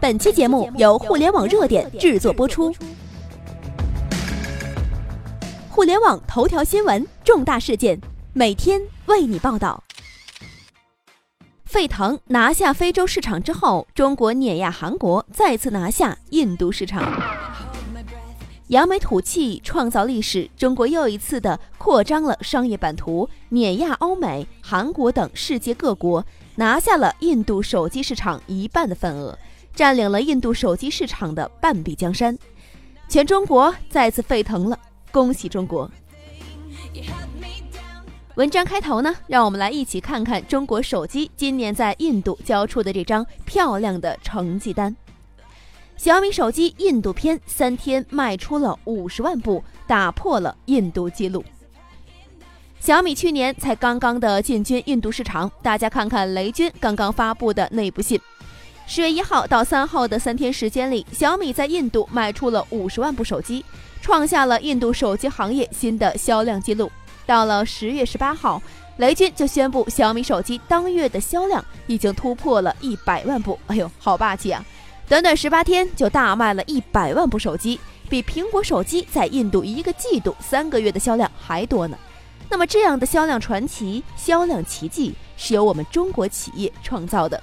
本期节目由互联网热点制作播出。互联网头条新闻，重大事件，每天为你报道。沸腾拿下非洲市场之后，中国碾压韩国，再次拿下印度市场。扬眉吐气，创造历史。中国又一次的扩张了商业版图，碾压欧美、韩国等世界各国，拿下了印度手机市场一半的份额，占领了印度手机市场的半壁江山。全中国再次沸腾了，恭喜中国！文章开头呢，让我们来一起看看中国手机今年在印度交出的这张漂亮的成绩单。小米手机印度篇三天卖出了五十万部，打破了印度纪录。小米去年才刚刚的进军印度市场，大家看看雷军刚刚发布的内部信。十月一号到三号的三天时间里，小米在印度卖出了五十万部手机，创下了印度手机行业新的销量记录。到了十月十八号，雷军就宣布小米手机当月的销量已经突破了一百万部。哎呦，好霸气啊！短短十八天就大卖了一百万部手机，比苹果手机在印度一个季度、三个月的销量还多呢。那么，这样的销量传奇、销量奇迹是由我们中国企业创造的。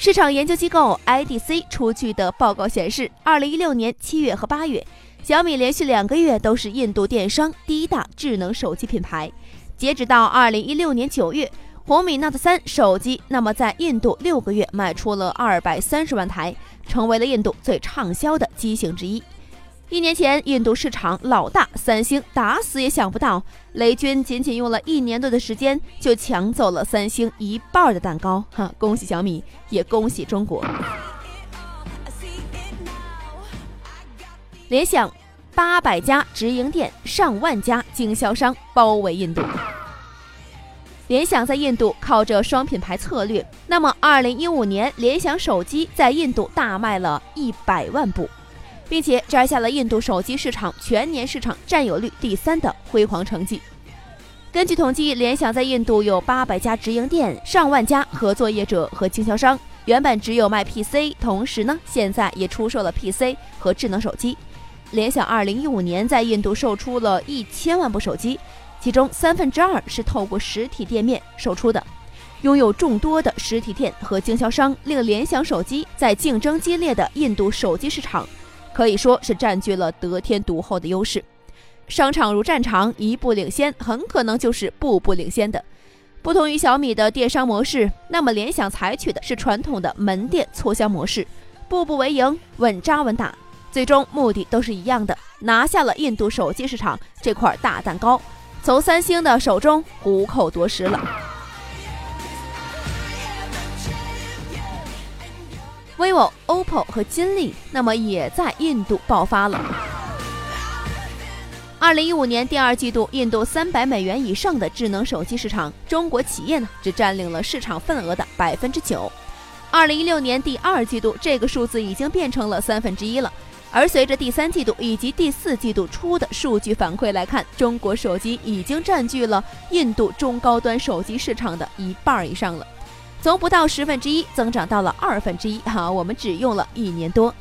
市场研究机构 IDC 出具的报告显示，二零一六年七月和八月，小米连续两个月都是印度电商第一大智能手机品牌。截止到二零一六年九月。红米 Note 三手机，那么在印度六个月卖出了二百三十万台，成为了印度最畅销的机型之一。一年前，印度市场老大三星打死也想不到，雷军仅仅用了一年多的时间就抢走了三星一半的蛋糕。哈，恭喜小米，也恭喜中国。联想八百家直营店，上万家经销商包围印度。联想在印度靠着双品牌策略，那么二零一五年联想手机在印度大卖了一百万部，并且摘下了印度手机市场全年市场占有率第三的辉煌成绩。根据统计，联想在印度有八百家直营店，上万家合作业者和经销商。原本只有卖 PC，同时呢，现在也出售了 PC 和智能手机。联想二零一五年在印度售出了一千万部手机。其中三分之二是透过实体店面售出的，拥有众多的实体店和经销商，令联想手机在竞争激烈的印度手机市场，可以说是占据了得天独厚的优势。商场如战场，一步领先，很可能就是步步领先的。不同于小米的电商模式，那么联想采取的是传统的门店促销模式，步步为营，稳扎稳打，最终目的都是一样的，拿下了印度手机市场这块大蛋糕。从三星的手中虎口夺食了。vivo、OPPO 和金立，那么也在印度爆发了。二零一五年第二季度，印度三百美元以上的智能手机市场，中国企业呢只占领了市场份额的百分之九。二零一六年第二季度，这个数字已经变成了三分之一了。而随着第三季度以及第四季度初的数据反馈来看，中国手机已经占据了印度中高端手机市场的一半以上了，从不到十分之一增长到了二分之一，哈，我们只用了一年多。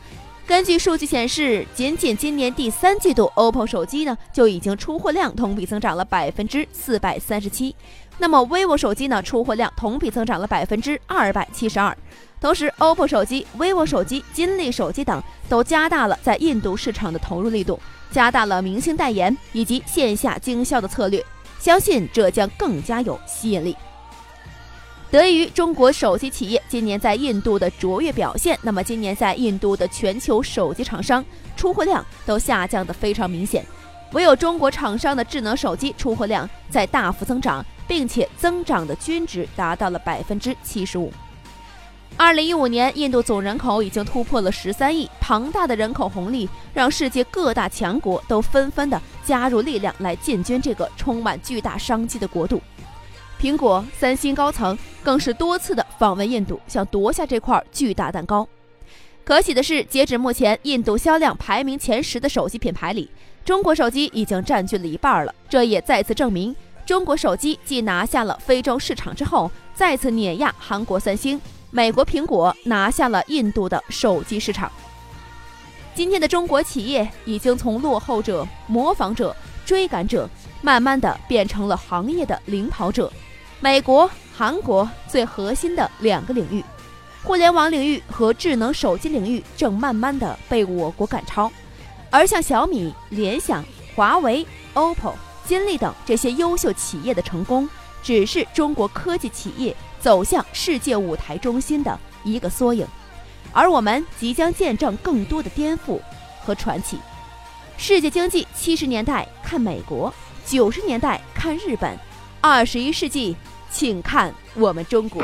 根据数据显示，仅仅今年第三季度，OPPO 手机呢就已经出货量同比增长了百分之四百三十七，那么 vivo 手机呢出货量同比增长了百分之二百七十二。同时，OPPO 手机、vivo 手机、金立手机等都加大了在印度市场的投入力度，加大了明星代言以及线下经销的策略，相信这将更加有吸引力。得益于中国手机企业今年在印度的卓越表现，那么今年在印度的全球手机厂商出货量都下降的非常明显，唯有中国厂商的智能手机出货量在大幅增长，并且增长的均值达到了百分之七十五。二零一五年，印度总人口已经突破了十三亿，庞大的人口红利让世界各大强国都纷纷的加入力量来进军这个充满巨大商机的国度。苹果、三星高层更是多次的访问印度，想夺下这块巨大蛋糕。可喜的是，截止目前，印度销量排名前十的手机品牌里，中国手机已经占据了一半了。这也再次证明，中国手机继拿下了非洲市场之后，再次碾压韩国三星。美国苹果拿下了印度的手机市场。今天的中国企业已经从落后者、模仿者、追赶者，慢慢的变成了行业的领跑者。美国、韩国最核心的两个领域，互联网领域和智能手机领域，正慢慢的被我国赶超。而像小米、联想、华为、OPPO、金立等这些优秀企业的成功，只是中国科技企业走向世界舞台中心的一个缩影。而我们即将见证更多的颠覆和传奇。世界经济七十年代看美国，九十年代看日本，二十一世纪请看我们中国。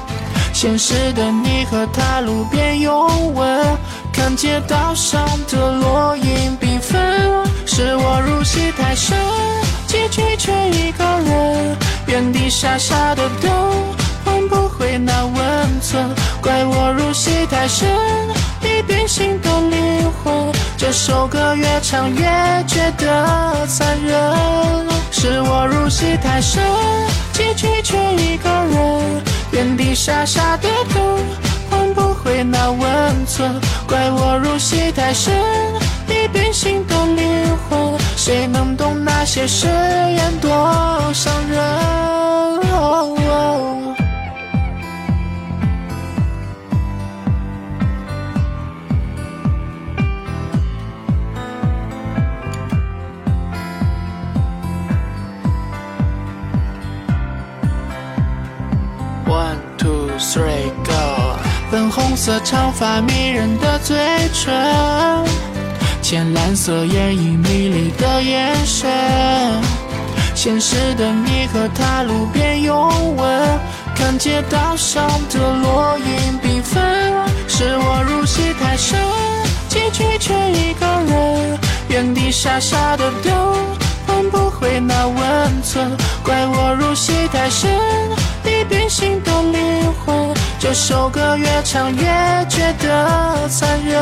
现实的你和他路边拥吻，看街道上的落英缤纷，是我入戏太深，结局却一个人，原地傻傻的等，换不回那温存，怪我入戏太深，已变心的灵魂，这首歌越唱越觉得残忍，是我入戏太深，结局却一个人。原地傻傻的等，换不回那温存，怪我入戏太深，你变心的灵魂，谁能懂那些誓言多伤人色长发迷人的嘴唇，浅蓝色眼影迷离的眼神，现实的你和他路边拥吻，看街道上的落英缤纷，是我入戏太深，结局却一个人，原地傻傻的等，换不回那温存，怪我入戏太深。已变心的灵魂，这首歌越唱越觉得残忍。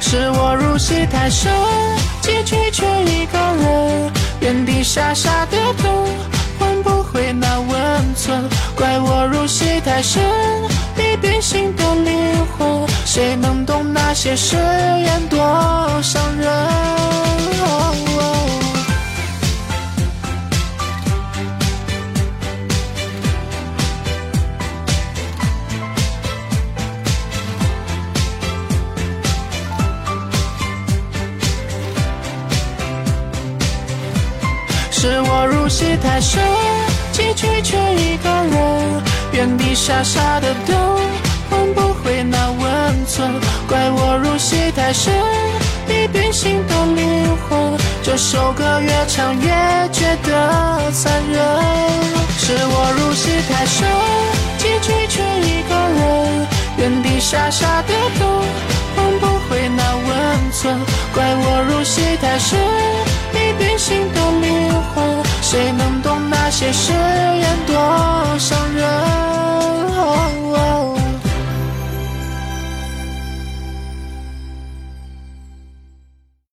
是我入戏太深，结局却一个人，原地傻傻的等，换不回那温存。怪我入戏太深，已变心的灵魂，谁能懂那些誓言多伤人？戏太深，结局却一个人，原地傻傻的等，换不回那温存。怪我入戏太深，已变心的灵魂，这首歌越唱越觉得残忍。是我入戏太深，结局却一个人，原地傻傻的等，换不回那温存。怪我入戏太深，已变心的灵魂。谁能懂那些誓言多伤人？